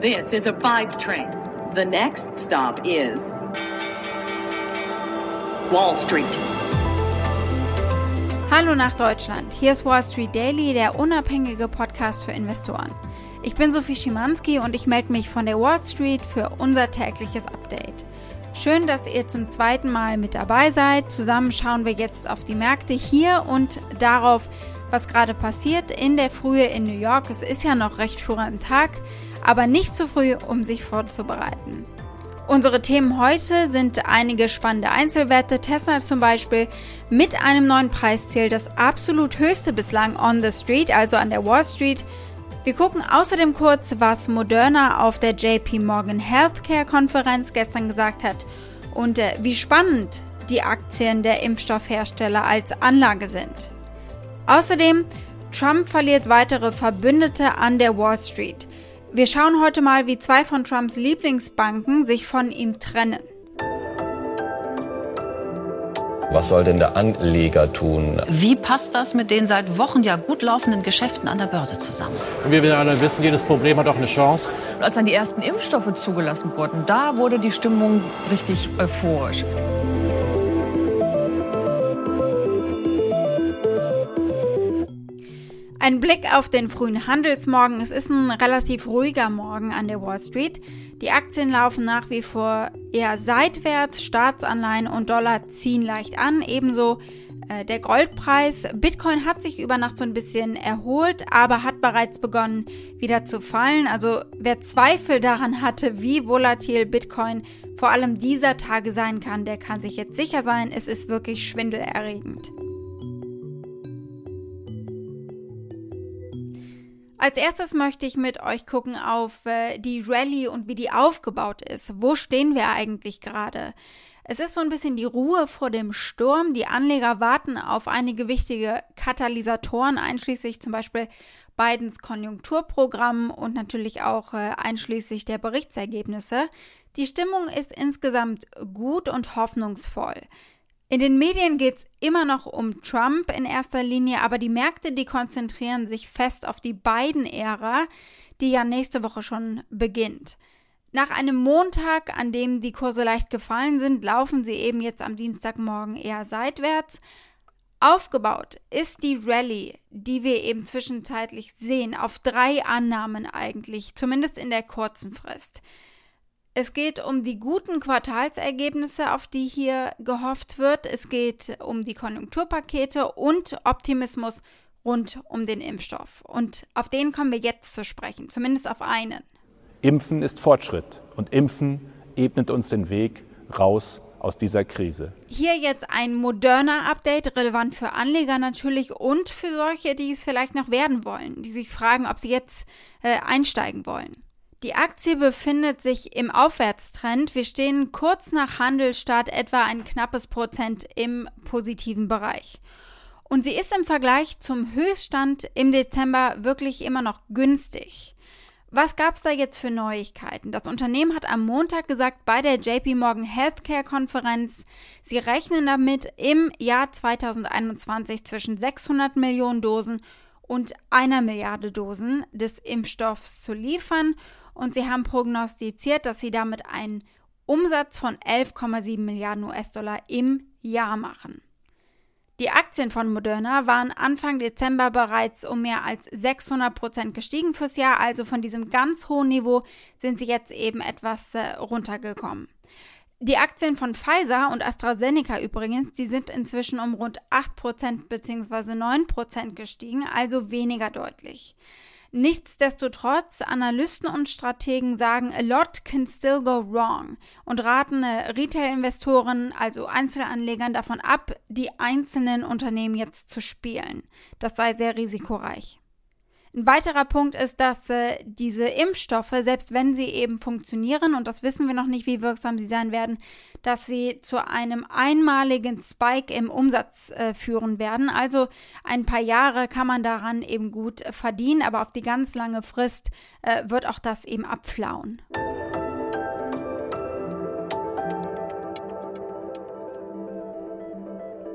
This is a five train. The next stop is Wall Street. Hallo nach Deutschland. Hier ist Wall Street Daily, der unabhängige Podcast für Investoren. Ich bin Sophie Schimanski und ich melde mich von der Wall Street für unser tägliches Update. Schön, dass ihr zum zweiten Mal mit dabei seid. Zusammen schauen wir jetzt auf die Märkte hier und darauf, was gerade passiert in der Frühe in New York. Es ist ja noch recht früh am Tag, aber nicht zu früh, um sich vorzubereiten. Unsere Themen heute sind einige spannende Einzelwerte, Tesla zum Beispiel mit einem neuen Preisziel, das absolut höchste bislang on the street, also an der Wall Street. Wir gucken außerdem kurz, was Moderna auf der JP Morgan Healthcare Konferenz gestern gesagt hat und äh, wie spannend die Aktien der Impfstoffhersteller als Anlage sind. Außerdem, Trump verliert weitere Verbündete an der Wall Street. Wir schauen heute mal, wie zwei von Trumps Lieblingsbanken sich von ihm trennen. Was soll denn der Anleger tun? Wie passt das mit den seit Wochen ja gut laufenden Geschäften an der Börse zusammen? Wie wir alle wissen, jedes Problem hat auch eine Chance. Als dann die ersten Impfstoffe zugelassen wurden, da wurde die Stimmung richtig euphorisch. Ein Blick auf den frühen Handelsmorgen. Es ist ein relativ ruhiger Morgen an der Wall Street. Die Aktien laufen nach wie vor eher seitwärts. Staatsanleihen und Dollar ziehen leicht an. Ebenso äh, der Goldpreis. Bitcoin hat sich über Nacht so ein bisschen erholt, aber hat bereits begonnen wieder zu fallen. Also wer Zweifel daran hatte, wie volatil Bitcoin vor allem dieser Tage sein kann, der kann sich jetzt sicher sein. Es ist wirklich schwindelerregend. Als erstes möchte ich mit euch gucken auf äh, die Rallye und wie die aufgebaut ist. Wo stehen wir eigentlich gerade? Es ist so ein bisschen die Ruhe vor dem Sturm. Die Anleger warten auf einige wichtige Katalysatoren, einschließlich zum Beispiel Bidens Konjunkturprogramm und natürlich auch äh, einschließlich der Berichtsergebnisse. Die Stimmung ist insgesamt gut und hoffnungsvoll. In den Medien geht es immer noch um Trump in erster Linie, aber die Märkte, die konzentrieren sich fest auf die beiden Ära, die ja nächste Woche schon beginnt. Nach einem Montag, an dem die Kurse leicht gefallen sind, laufen sie eben jetzt am Dienstagmorgen eher seitwärts. Aufgebaut ist die Rallye, die wir eben zwischenzeitlich sehen, auf drei Annahmen eigentlich, zumindest in der kurzen Frist. Es geht um die guten Quartalsergebnisse, auf die hier gehofft wird. Es geht um die Konjunkturpakete und Optimismus rund um den Impfstoff. Und auf den kommen wir jetzt zu sprechen, zumindest auf einen. Impfen ist Fortschritt und Impfen ebnet uns den Weg raus aus dieser Krise. Hier jetzt ein moderner Update, relevant für Anleger natürlich und für solche, die es vielleicht noch werden wollen, die sich fragen, ob sie jetzt äh, einsteigen wollen. Die Aktie befindet sich im Aufwärtstrend. Wir stehen kurz nach Handelstart etwa ein knappes Prozent im positiven Bereich. Und sie ist im Vergleich zum Höchststand im Dezember wirklich immer noch günstig. Was gab es da jetzt für Neuigkeiten? Das Unternehmen hat am Montag gesagt bei der JP Morgan Healthcare Konferenz, sie rechnen damit, im Jahr 2021 zwischen 600 Millionen Dosen und einer Milliarde Dosen des Impfstoffs zu liefern und sie haben prognostiziert, dass sie damit einen Umsatz von 11,7 Milliarden US-Dollar im Jahr machen. Die Aktien von Moderna waren Anfang Dezember bereits um mehr als 600 Prozent gestiegen fürs Jahr, also von diesem ganz hohen Niveau sind sie jetzt eben etwas äh, runtergekommen. Die Aktien von Pfizer und AstraZeneca übrigens, die sind inzwischen um rund 8% bzw. 9% gestiegen, also weniger deutlich. Nichtsdestotrotz, Analysten und Strategen sagen, a lot can still go wrong und raten äh, Retail-Investoren, also Einzelanlegern, davon ab, die einzelnen Unternehmen jetzt zu spielen. Das sei sehr risikoreich. Ein weiterer Punkt ist, dass äh, diese Impfstoffe, selbst wenn sie eben funktionieren, und das wissen wir noch nicht, wie wirksam sie sein werden, dass sie zu einem einmaligen Spike im Umsatz äh, führen werden. Also ein paar Jahre kann man daran eben gut verdienen, aber auf die ganz lange Frist äh, wird auch das eben abflauen.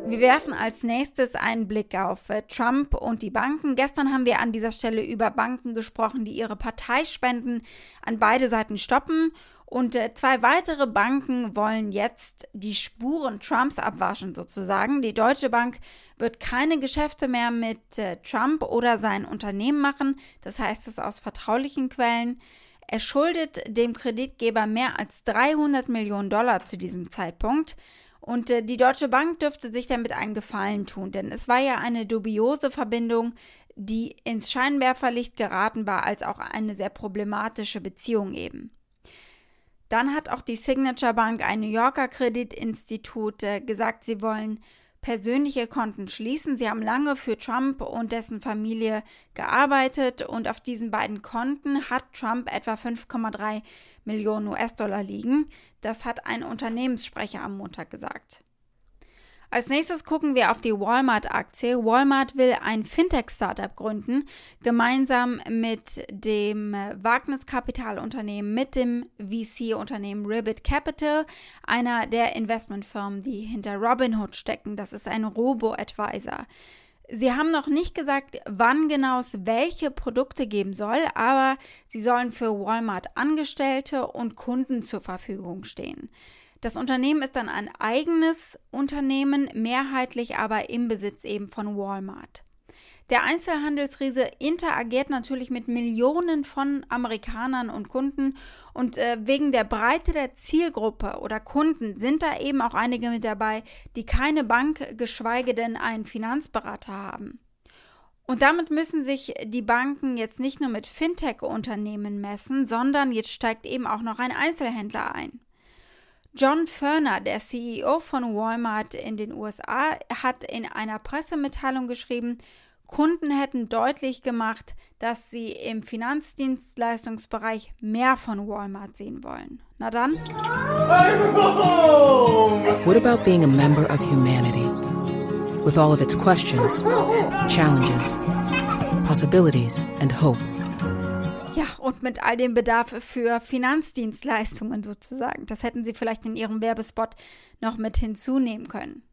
Wir werfen als nächstes einen Blick auf äh, Trump und die Banken. Gestern haben wir an dieser Stelle über Banken gesprochen, die ihre Parteispenden an beide Seiten stoppen. Und äh, zwei weitere Banken wollen jetzt die Spuren Trumps abwaschen, sozusagen. Die Deutsche Bank wird keine Geschäfte mehr mit äh, Trump oder sein Unternehmen machen. Das heißt es aus vertraulichen Quellen. Er schuldet dem Kreditgeber mehr als 300 Millionen Dollar zu diesem Zeitpunkt. Und äh, die Deutsche Bank dürfte sich damit einen Gefallen tun, denn es war ja eine dubiose Verbindung, die ins Scheinwerferlicht geraten war, als auch eine sehr problematische Beziehung eben. Dann hat auch die Signature Bank, ein New Yorker Kreditinstitut, äh, gesagt, sie wollen persönliche Konten schließen. Sie haben lange für Trump und dessen Familie gearbeitet und auf diesen beiden Konten hat Trump etwa 5,3 Millionen US-Dollar liegen. Das hat ein Unternehmenssprecher am Montag gesagt. Als nächstes gucken wir auf die Walmart-Aktie. Walmart will ein Fintech-Startup gründen, gemeinsam mit dem Wagniskapitalunternehmen, mit dem VC-Unternehmen Ribbit Capital, einer der Investmentfirmen, die hinter Robinhood stecken. Das ist ein Robo-Advisor. Sie haben noch nicht gesagt, wann genau es welche Produkte geben soll, aber sie sollen für Walmart Angestellte und Kunden zur Verfügung stehen. Das Unternehmen ist dann ein eigenes Unternehmen, mehrheitlich aber im Besitz eben von Walmart. Der Einzelhandelsriese interagiert natürlich mit Millionen von Amerikanern und Kunden und äh, wegen der Breite der Zielgruppe oder Kunden sind da eben auch einige mit dabei, die keine Bank, geschweige denn einen Finanzberater haben. Und damit müssen sich die Banken jetzt nicht nur mit Fintech-Unternehmen messen, sondern jetzt steigt eben auch noch ein Einzelhändler ein. John Ferner, der CEO von Walmart in den USA, hat in einer Pressemitteilung geschrieben, Kunden hätten deutlich gemacht, dass sie im Finanzdienstleistungsbereich mehr von Walmart sehen wollen. Na dann? What about being a member of humanity? With all of its questions, challenges, possibilities and hope und mit all dem Bedarf für Finanzdienstleistungen sozusagen. Das hätten Sie vielleicht in Ihrem Werbespot noch mit hinzunehmen können.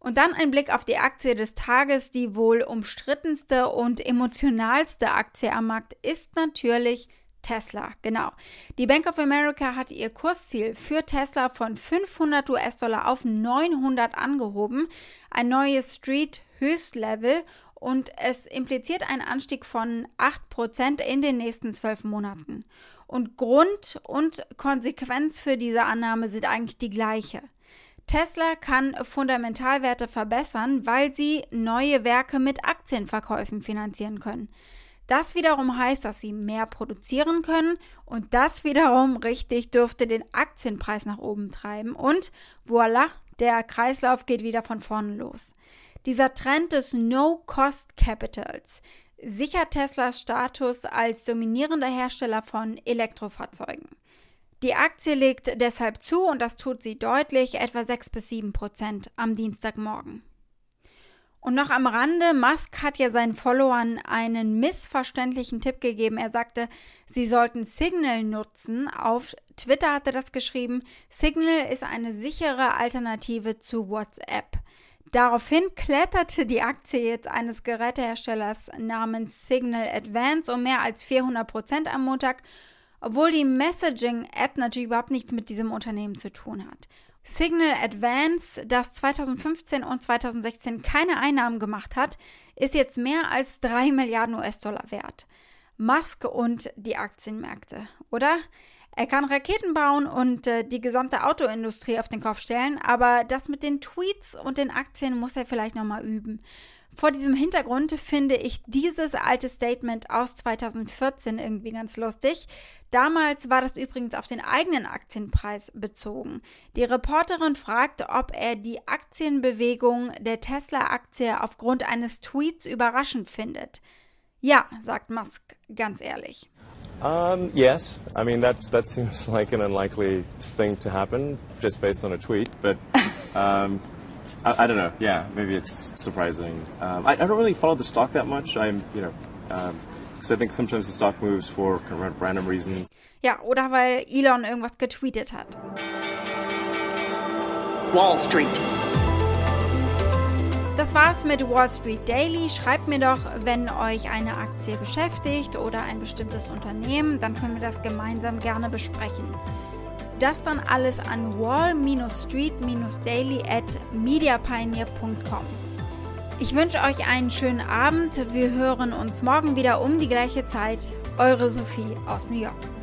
Und dann ein Blick auf die Aktie des Tages. Die wohl umstrittenste und emotionalste Aktie am Markt ist natürlich Tesla, genau. Die Bank of America hat ihr Kursziel für Tesla von 500 US-Dollar auf 900 angehoben. Ein neues Street-Höchstlevel und es impliziert einen Anstieg von 8% in den nächsten zwölf Monaten. Und Grund und Konsequenz für diese Annahme sind eigentlich die gleiche. Tesla kann Fundamentalwerte verbessern, weil sie neue Werke mit Aktienverkäufen finanzieren können. Das wiederum heißt, dass sie mehr produzieren können und das wiederum richtig dürfte den Aktienpreis nach oben treiben und voilà, der Kreislauf geht wieder von vorne los. Dieser Trend des No-Cost-Capitals sichert Teslas Status als dominierender Hersteller von Elektrofahrzeugen. Die Aktie legt deshalb zu und das tut sie deutlich, etwa 6 bis 7 Prozent am Dienstagmorgen. Und noch am Rande, Musk hat ja seinen Followern einen missverständlichen Tipp gegeben. Er sagte, sie sollten Signal nutzen. Auf Twitter hat er das geschrieben. Signal ist eine sichere Alternative zu WhatsApp. Daraufhin kletterte die Aktie jetzt eines Geräteherstellers namens Signal Advance um mehr als 400 Prozent am Montag, obwohl die Messaging-App natürlich überhaupt nichts mit diesem Unternehmen zu tun hat. Signal Advance, das 2015 und 2016 keine Einnahmen gemacht hat, ist jetzt mehr als 3 Milliarden US-Dollar wert. Musk und die Aktienmärkte, oder? Er kann Raketen bauen und äh, die gesamte Autoindustrie auf den Kopf stellen, aber das mit den Tweets und den Aktien muss er vielleicht nochmal üben. Vor diesem Hintergrund finde ich dieses alte Statement aus 2014 irgendwie ganz lustig. Damals war das übrigens auf den eigenen Aktienpreis bezogen. Die Reporterin fragt, ob er die Aktienbewegung der Tesla-Aktie aufgrund eines Tweets überraschend findet. Ja, sagt Musk ganz ehrlich. Um, yes, I mean that that seems like an unlikely thing to happen just based on a tweet, but um, I, I, don't know. Yeah, maybe it's surprising. Um, I, I, don't really follow the stock that much. I'm, you know, because um, I think sometimes the stock moves for kind of random reasons. Ja, oder weil Elon irgendwas getweetet hat. Wall Street. Das war's mit Wall Street Daily. Schreibt mir doch, wenn euch eine Aktie beschäftigt oder ein bestimmtes Unternehmen, dann können wir das gemeinsam gerne besprechen. Das dann alles an wall-street-daily at mediapioneer.com. Ich wünsche euch einen schönen Abend. Wir hören uns morgen wieder um die gleiche Zeit. Eure Sophie aus New York.